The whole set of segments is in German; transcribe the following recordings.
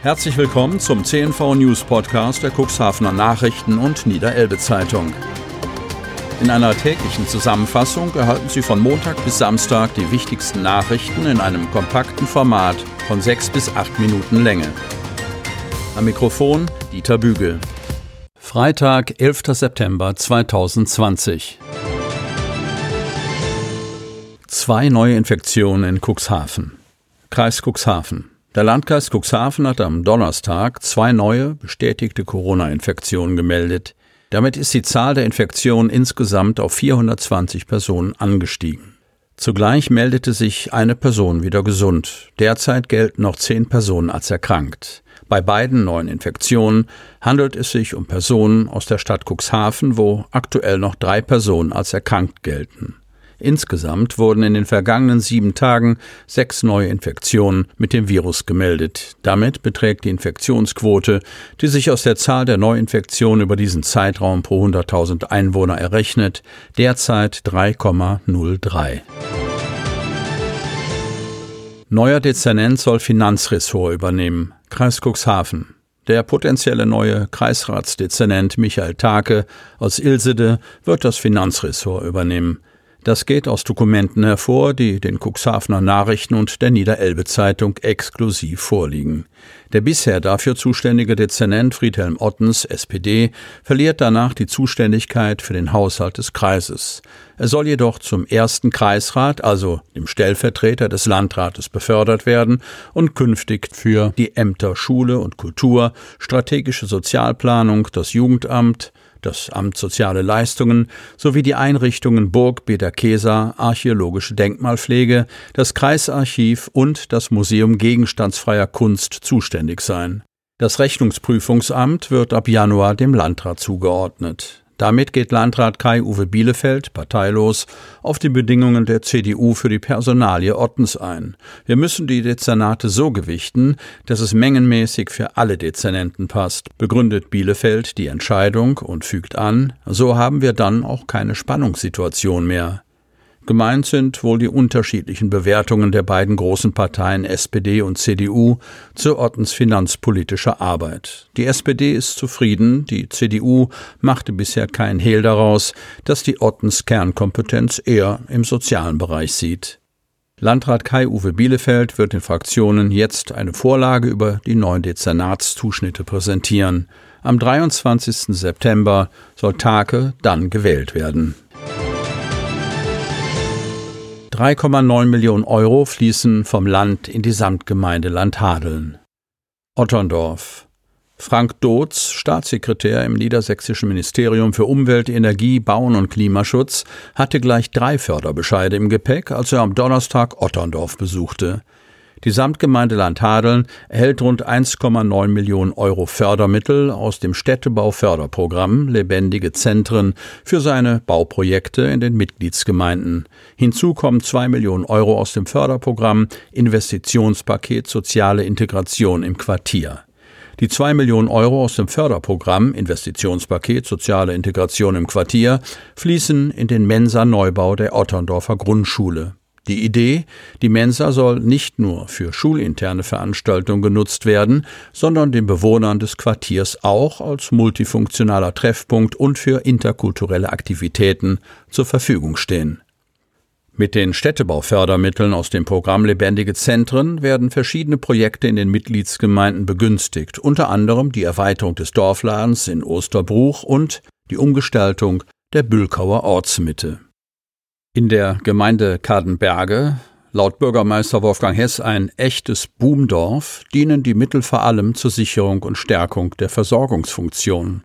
Herzlich willkommen zum CNV News Podcast der Cuxhavener Nachrichten und Niederelbe Zeitung. In einer täglichen Zusammenfassung erhalten Sie von Montag bis Samstag die wichtigsten Nachrichten in einem kompakten Format von sechs bis acht Minuten Länge. Am Mikrofon Dieter Bügel. Freitag, 11. September 2020. Zwei neue Infektionen in Cuxhaven. Kreis Cuxhaven. Der Landkreis Cuxhaven hat am Donnerstag zwei neue bestätigte Corona-Infektionen gemeldet. Damit ist die Zahl der Infektionen insgesamt auf 420 Personen angestiegen. Zugleich meldete sich eine Person wieder gesund. Derzeit gelten noch zehn Personen als erkrankt. Bei beiden neuen Infektionen handelt es sich um Personen aus der Stadt Cuxhaven, wo aktuell noch drei Personen als erkrankt gelten. Insgesamt wurden in den vergangenen sieben Tagen sechs neue Infektionen mit dem Virus gemeldet. Damit beträgt die Infektionsquote, die sich aus der Zahl der Neuinfektionen über diesen Zeitraum pro 100.000 Einwohner errechnet, derzeit 3,03. Neuer Dezernent soll Finanzressort übernehmen. Kreis Cuxhaven. Der potenzielle neue Kreisratsdezernent Michael Take aus Ilsede wird das Finanzressort übernehmen. Das geht aus Dokumenten hervor, die den Cuxhavener Nachrichten und der Niederelbe Zeitung exklusiv vorliegen. Der bisher dafür zuständige Dezernent Friedhelm Ottens, SPD, verliert danach die Zuständigkeit für den Haushalt des Kreises. Er soll jedoch zum ersten Kreisrat, also dem Stellvertreter des Landrates, befördert werden und künftig für die Ämter Schule und Kultur, strategische Sozialplanung, das Jugendamt, das Amt Soziale Leistungen sowie die Einrichtungen Burg Bederkesa, Archäologische Denkmalpflege, das Kreisarchiv und das Museum Gegenstandsfreier Kunst zuständig sein. Das Rechnungsprüfungsamt wird ab Januar dem Landrat zugeordnet. Damit geht Landrat Kai-Uwe Bielefeld, parteilos, auf die Bedingungen der CDU für die Personalie Ottens ein. Wir müssen die Dezernate so gewichten, dass es mengenmäßig für alle Dezernenten passt, begründet Bielefeld die Entscheidung und fügt an, so haben wir dann auch keine Spannungssituation mehr. Gemeint sind wohl die unterschiedlichen Bewertungen der beiden großen Parteien SPD und CDU zu Ottens finanzpolitischer Arbeit. Die SPD ist zufrieden, die CDU machte bisher keinen Hehl daraus, dass die Ottens Kernkompetenz eher im sozialen Bereich sieht. Landrat Kai-Uwe Bielefeld wird den Fraktionen jetzt eine Vorlage über die neuen Dezernatszuschnitte präsentieren. Am 23. September soll Take dann gewählt werden. 3,9 Millionen Euro fließen vom Land in die Samtgemeinde Landhadeln. Otterndorf. Frank Dotz, Staatssekretär im Niedersächsischen Ministerium für Umwelt, Energie, Bauen und Klimaschutz, hatte gleich drei Förderbescheide im Gepäck, als er am Donnerstag Otterndorf besuchte. Die Samtgemeinde Landhadeln erhält rund 1,9 Millionen Euro Fördermittel aus dem Städtebauförderprogramm Lebendige Zentren für seine Bauprojekte in den Mitgliedsgemeinden. Hinzu kommen 2 Millionen Euro aus dem Förderprogramm Investitionspaket Soziale Integration im Quartier. Die 2 Millionen Euro aus dem Förderprogramm Investitionspaket Soziale Integration im Quartier fließen in den Mensa-Neubau der Otterndorfer Grundschule. Die Idee, die Mensa soll nicht nur für schulinterne Veranstaltungen genutzt werden, sondern den Bewohnern des Quartiers auch als multifunktionaler Treffpunkt und für interkulturelle Aktivitäten zur Verfügung stehen. Mit den Städtebaufördermitteln aus dem Programm Lebendige Zentren werden verschiedene Projekte in den Mitgliedsgemeinden begünstigt, unter anderem die Erweiterung des Dorfladens in Osterbruch und die Umgestaltung der Bülkauer Ortsmitte. In der Gemeinde Kadenberge, laut Bürgermeister Wolfgang Hess ein echtes Boomdorf, dienen die Mittel vor allem zur Sicherung und Stärkung der Versorgungsfunktion.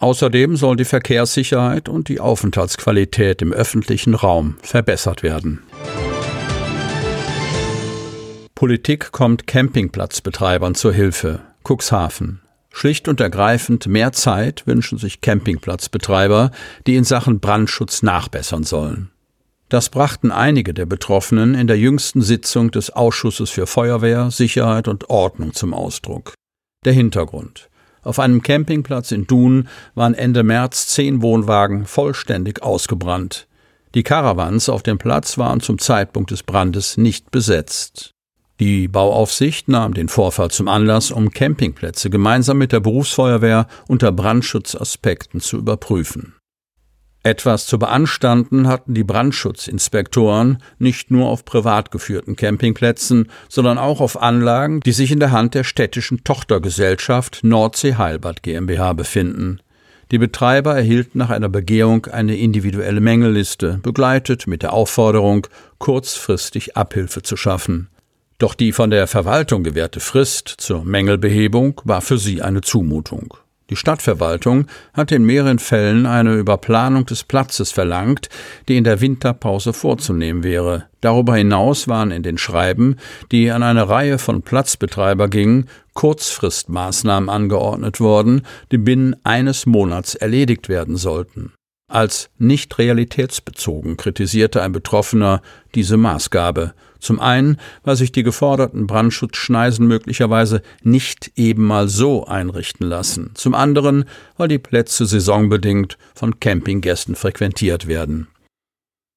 Außerdem soll die Verkehrssicherheit und die Aufenthaltsqualität im öffentlichen Raum verbessert werden. Politik kommt Campingplatzbetreibern zur Hilfe. Cuxhaven. Schlicht und ergreifend mehr Zeit wünschen sich Campingplatzbetreiber, die in Sachen Brandschutz nachbessern sollen. Das brachten einige der Betroffenen in der jüngsten Sitzung des Ausschusses für Feuerwehr, Sicherheit und Ordnung zum Ausdruck. Der Hintergrund. Auf einem Campingplatz in Dun waren Ende März zehn Wohnwagen vollständig ausgebrannt. Die Caravans auf dem Platz waren zum Zeitpunkt des Brandes nicht besetzt. Die Bauaufsicht nahm den Vorfall zum Anlass, um Campingplätze gemeinsam mit der Berufsfeuerwehr unter Brandschutzaspekten zu überprüfen. Etwas zu beanstanden hatten die Brandschutzinspektoren nicht nur auf privat geführten Campingplätzen, sondern auch auf Anlagen, die sich in der Hand der städtischen Tochtergesellschaft Nordsee Heilbad GmbH befinden. Die Betreiber erhielten nach einer Begehung eine individuelle Mängelliste, begleitet mit der Aufforderung, kurzfristig Abhilfe zu schaffen. Doch die von der Verwaltung gewährte Frist zur Mängelbehebung war für sie eine Zumutung. Die Stadtverwaltung hatte in mehreren Fällen eine Überplanung des Platzes verlangt, die in der Winterpause vorzunehmen wäre. Darüber hinaus waren in den Schreiben, die an eine Reihe von Platzbetreiber gingen, Kurzfristmaßnahmen angeordnet worden, die binnen eines Monats erledigt werden sollten. Als nicht realitätsbezogen kritisierte ein Betroffener diese Maßgabe. Zum einen, weil sich die geforderten Brandschutzschneisen möglicherweise nicht eben mal so einrichten lassen. Zum anderen, weil die Plätze saisonbedingt von Campinggästen frequentiert werden.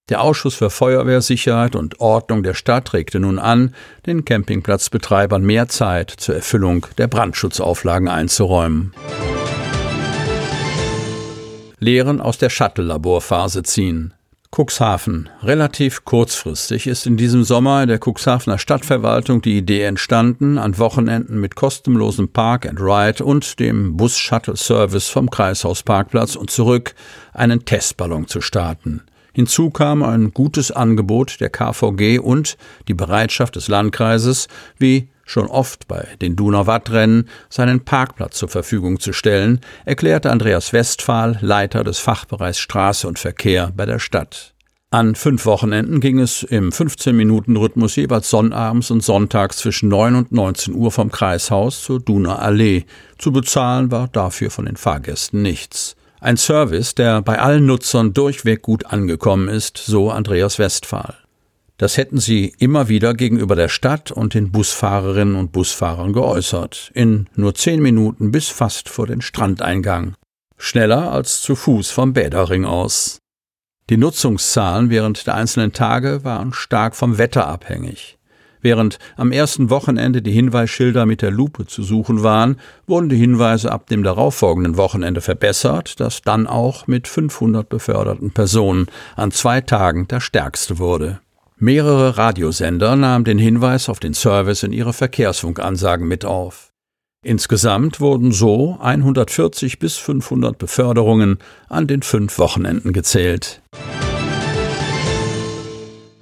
Der Ausschuss für Feuerwehrsicherheit und Ordnung der Stadt regte nun an, den Campingplatzbetreibern mehr Zeit zur Erfüllung der Brandschutzauflagen einzuräumen. Lehren aus der Shuttle-Laborphase ziehen. Cuxhaven. Relativ kurzfristig ist in diesem Sommer der Cuxhavener Stadtverwaltung die Idee entstanden, an Wochenenden mit kostenlosem Park and Ride und dem Bus-Shuttle-Service vom Kreishausparkplatz und zurück einen Testballon zu starten. Hinzu kam ein gutes Angebot der KVG und die Bereitschaft des Landkreises, wie schon oft bei den Donau-Watt-Rennen seinen Parkplatz zur Verfügung zu stellen, erklärte Andreas Westphal, Leiter des Fachbereichs Straße und Verkehr bei der Stadt. An fünf Wochenenden ging es im 15-Minuten-Rhythmus jeweils sonnabends und sonntags zwischen 9 und 19 Uhr vom Kreishaus zur Duner Allee. Zu bezahlen war dafür von den Fahrgästen nichts. Ein Service, der bei allen Nutzern durchweg gut angekommen ist, so Andreas Westphal. Das hätten sie immer wieder gegenüber der Stadt und den Busfahrerinnen und Busfahrern geäußert, in nur zehn Minuten bis fast vor den Strandeingang. Schneller als zu Fuß vom Bäderring aus. Die Nutzungszahlen während der einzelnen Tage waren stark vom Wetter abhängig. Während am ersten Wochenende die Hinweisschilder mit der Lupe zu suchen waren, wurden die Hinweise ab dem darauffolgenden Wochenende verbessert, das dann auch mit 500 beförderten Personen an zwei Tagen der stärkste wurde. Mehrere Radiosender nahmen den Hinweis auf den Service in ihre Verkehrsfunkansagen mit auf. Insgesamt wurden so 140 bis 500 Beförderungen an den fünf Wochenenden gezählt.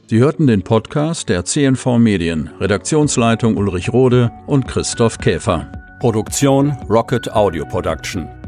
Sie hörten den Podcast der CNV Medien, Redaktionsleitung Ulrich Rode und Christoph Käfer. Produktion Rocket Audio Production.